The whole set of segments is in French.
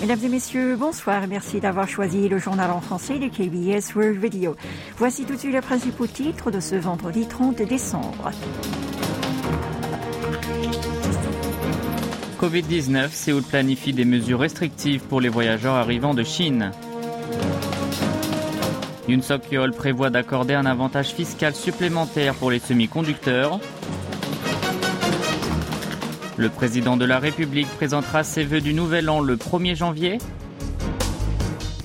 Mesdames et messieurs, bonsoir merci d'avoir choisi le journal en français de KBS World Radio. Voici tout de suite les principaux titres de ce vendredi 30 décembre. Covid-19, Séoul planifie des mesures restrictives pour les voyageurs arrivant de Chine. Yoon Suk-yeol prévoit d'accorder un avantage fiscal supplémentaire pour les semi-conducteurs. Le président de la République présentera ses vœux du Nouvel An le 1er janvier.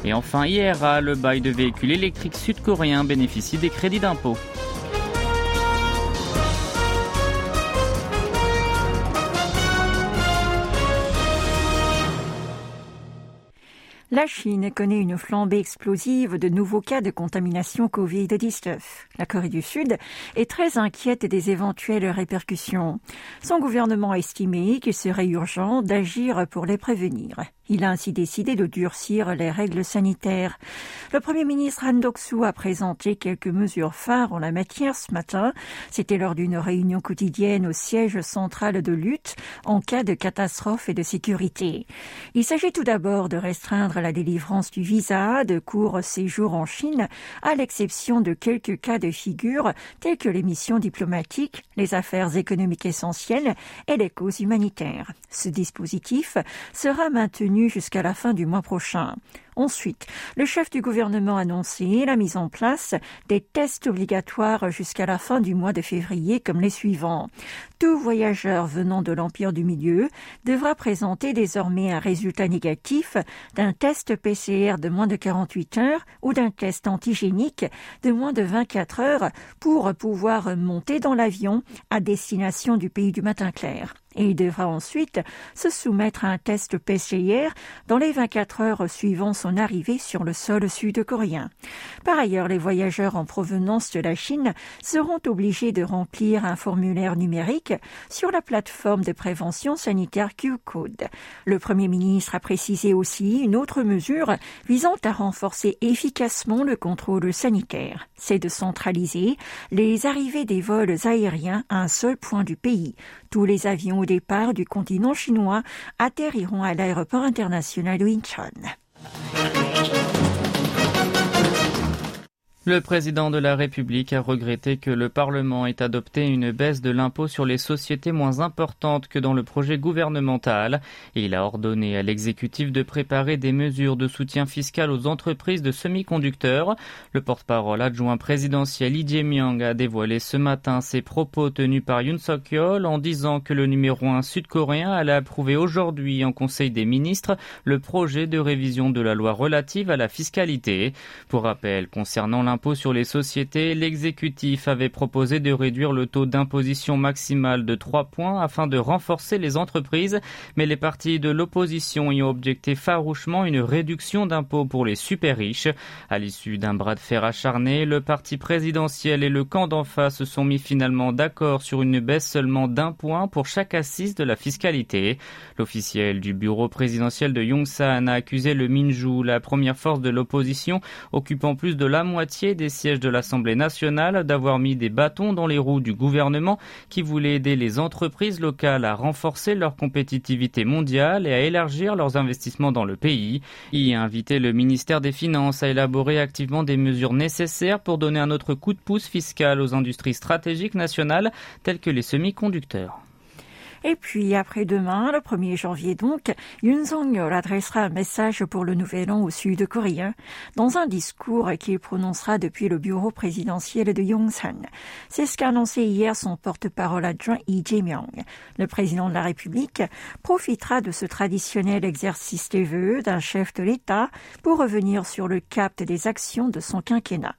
Et enfin, IRA, le bail de véhicules électriques sud-coréens bénéficie des crédits d'impôt. La Chine connaît une flambée explosive de nouveaux cas de contamination Covid-19. La Corée du Sud est très inquiète des éventuelles répercussions. Son gouvernement a estimé qu'il serait urgent d'agir pour les prévenir. Il a ainsi décidé de durcir les règles sanitaires. Le Premier ministre Han Dok-soo a présenté quelques mesures phares en la matière ce matin. C'était lors d'une réunion quotidienne au siège central de lutte en cas de catastrophe et de sécurité. Il s'agit tout d'abord de restreindre la délivrance du visa de court séjour en Chine, à l'exception de quelques cas de figure tels que les missions diplomatiques, les affaires économiques essentielles et les causes humanitaires. Ce dispositif sera maintenu jusqu'à la fin du mois prochain. Ensuite, le chef du gouvernement a annoncé la mise en place des tests obligatoires jusqu'à la fin du mois de février comme les suivants. Tout voyageur venant de l'Empire du Milieu devra présenter désormais un résultat négatif d'un test PCR de moins de 48 heures ou d'un test antigénique de moins de 24 heures pour pouvoir monter dans l'avion à destination du pays du matin clair il devra ensuite se soumettre à un test PCR dans les 24 heures suivant son arrivée sur le sol sud-coréen. Par ailleurs, les voyageurs en provenance de la Chine seront obligés de remplir un formulaire numérique sur la plateforme de prévention sanitaire Q-Code. Le Premier ministre a précisé aussi une autre mesure visant à renforcer efficacement le contrôle sanitaire. C'est de centraliser les arrivées des vols aériens à un seul point du pays. Tous les avions départ du continent chinois atterriront à l'aéroport international de Le président de la République a regretté que le Parlement ait adopté une baisse de l'impôt sur les sociétés moins importante que dans le projet gouvernemental. il a ordonné à l'exécutif de préparer des mesures de soutien fiscal aux entreprises de semi-conducteurs. Le porte-parole adjoint présidentiel Lee Jae-myung a dévoilé ce matin ses propos tenus par Yoon Suk-yeol en disant que le numéro 1 sud-coréen allait approuver aujourd'hui en Conseil des ministres le projet de révision de la loi relative à la fiscalité. Pour rappel, concernant sur les sociétés, l'exécutif avait proposé de réduire le taux d'imposition maximal de 3 points afin de renforcer les entreprises, mais les partis de l'opposition y ont objecté farouchement une réduction d'impôts pour les super riches. À l'issue d'un bras de fer acharné, le parti présidentiel et le camp d'en face se sont mis finalement d'accord sur une baisse seulement d'un point pour chaque assise de la fiscalité. L'officiel du bureau présidentiel de Yongsan a accusé le Minju, la première force de l'opposition, occupant plus de la moitié des sièges de l'Assemblée nationale d'avoir mis des bâtons dans les roues du gouvernement qui voulait aider les entreprises locales à renforcer leur compétitivité mondiale et à élargir leurs investissements dans le pays. Il a invité le ministère des Finances à élaborer activement des mesures nécessaires pour donner un autre coup de pouce fiscal aux industries stratégiques nationales telles que les semi-conducteurs. Et puis après-demain, le 1er janvier donc, Yoon Song-yeol adressera un message pour le Nouvel An au Sud-Coréen dans un discours qu'il prononcera depuis le bureau présidentiel de Yongsan. C'est ce qu'a annoncé hier son porte-parole adjoint Lee Jae-myung. Le président de la République profitera de ce traditionnel exercice des vœux d'un chef de l'État pour revenir sur le cap des actions de son quinquennat.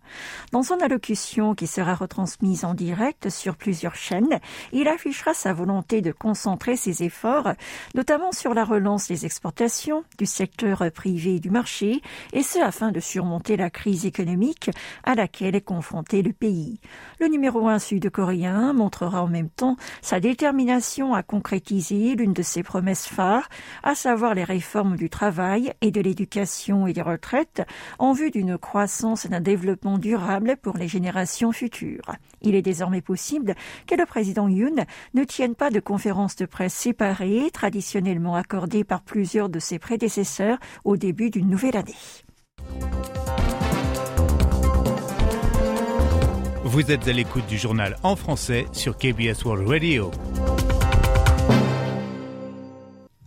Dans son allocution qui sera retransmise en direct sur plusieurs chaînes, il affichera sa volonté de concentrer ses efforts, notamment sur la relance des exportations, du secteur privé et du marché, et ce afin de surmonter la crise économique à laquelle est confronté le pays. Le numéro un sud-coréen montrera en même temps sa détermination à concrétiser l'une de ses promesses phares, à savoir les réformes du travail et de l'éducation et des retraites, en vue d'une croissance et d'un développement durable pour les générations futures. Il est désormais possible que le président Yoon ne tienne pas de conférence de presse séparée, traditionnellement accordée par plusieurs de ses prédécesseurs au début d'une nouvelle année. Vous êtes à l'écoute du journal en français sur KBS World Radio.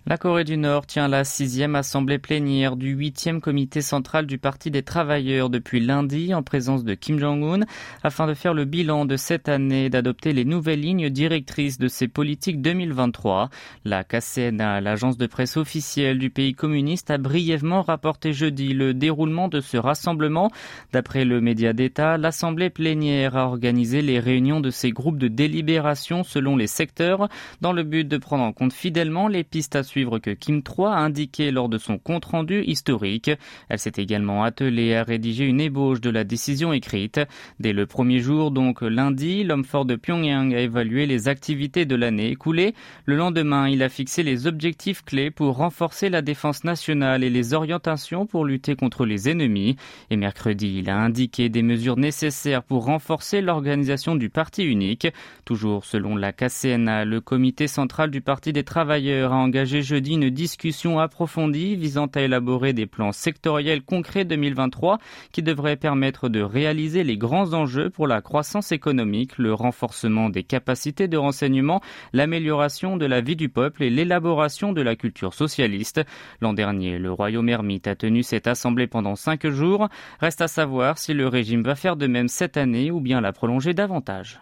La Corée du Nord tient la sixième assemblée plénière du huitième comité central du Parti des travailleurs depuis lundi en présence de Kim Jong-un afin de faire le bilan de cette année et d'adopter les nouvelles lignes directrices de ses politiques 2023. La KCNA, l'agence de presse officielle du pays communiste, a brièvement rapporté jeudi le déroulement de ce rassemblement. D'après le média d'État, l'assemblée plénière a organisé les réunions de ces groupes de délibération selon les secteurs dans le but de prendre en compte fidèlement les pistes à suivre que Kim III a indiqué lors de son compte-rendu historique. Elle s'est également attelée à rédiger une ébauche de la décision écrite. Dès le premier jour, donc lundi, l'homme fort de Pyongyang a évalué les activités de l'année écoulée. Le lendemain, il a fixé les objectifs clés pour renforcer la défense nationale et les orientations pour lutter contre les ennemis. Et mercredi, il a indiqué des mesures nécessaires pour renforcer l'organisation du parti unique. Toujours selon la KCNA, le comité central du Parti des travailleurs a engagé jeudi une discussion approfondie visant à élaborer des plans sectoriels concrets 2023 qui devraient permettre de réaliser les grands enjeux pour la croissance économique, le renforcement des capacités de renseignement, l'amélioration de la vie du peuple et l'élaboration de la culture socialiste. L'an dernier, le royaume ermite a tenu cette assemblée pendant cinq jours. Reste à savoir si le régime va faire de même cette année ou bien la prolonger davantage.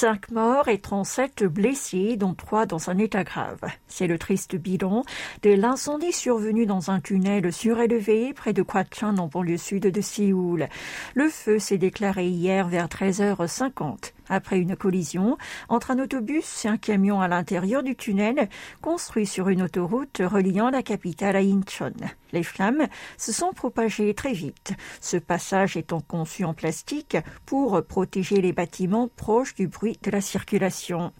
Cinq morts et 37 blessés, dont trois dans un état grave. C'est le triste bilan de l'incendie survenu dans un tunnel surélevé près de Kwachon, en banlieue sud de Séoul. Le feu s'est déclaré hier vers 13h50 après une collision entre un autobus et un camion à l'intérieur du tunnel construit sur une autoroute reliant la capitale à Incheon. Les flammes se sont propagées très vite, ce passage étant conçu en plastique pour protéger les bâtiments proches du bruit de la circulation.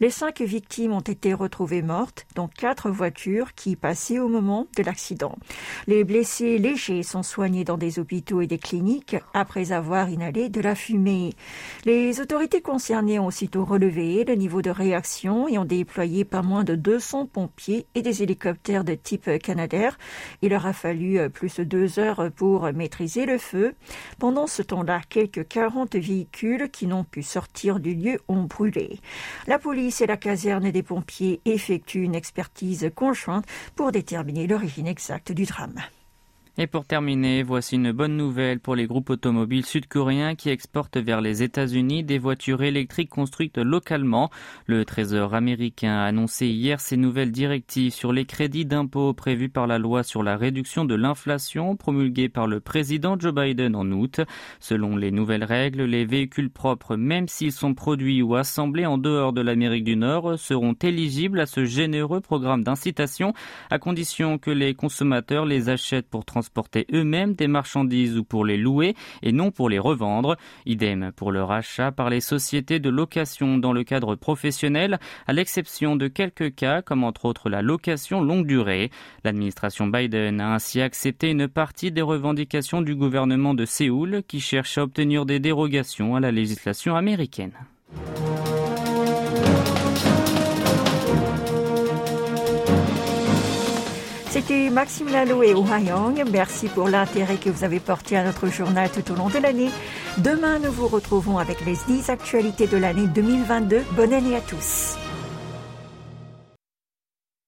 Les cinq victimes ont été retrouvées mortes, dont quatre voitures qui passaient au moment de l'accident. Les blessés légers sont soignés dans des hôpitaux et des cliniques après avoir inhalé de la fumée. Les autorités concernés ont aussitôt relevé le niveau de réaction et ont déployé pas moins de 200 pompiers et des hélicoptères de type Canadair. Il leur a fallu euh, plus de deux heures pour maîtriser le feu. Pendant ce temps-là, quelques 40 véhicules qui n'ont pu sortir du lieu ont brûlé. La police et la caserne des pompiers effectuent une expertise conjointe pour déterminer l'origine exacte du drame. Et pour terminer, voici une bonne nouvelle pour les groupes automobiles sud-coréens qui exportent vers les États-Unis des voitures électriques construites localement. Le Trésor américain a annoncé hier ses nouvelles directives sur les crédits d'impôt prévus par la loi sur la réduction de l'inflation promulguée par le président Joe Biden en août. Selon les nouvelles règles, les véhicules propres, même s'ils sont produits ou assemblés en dehors de l'Amérique du Nord, seront éligibles à ce généreux programme d'incitation à condition que les consommateurs les achètent pour transporter transporter eux-mêmes des marchandises ou pour les louer et non pour les revendre. Idem pour leur achat par les sociétés de location dans le cadre professionnel, à l'exception de quelques cas comme entre autres la location longue durée. L'administration Biden a ainsi accepté une partie des revendications du gouvernement de Séoul qui cherche à obtenir des dérogations à la législation américaine. Maxime et. Merci pour l'intérêt que vous avez porté à notre journal tout au long de l'année. Demain, nous vous retrouvons avec les 10 actualités de l'année 2022. Bonne année à tous.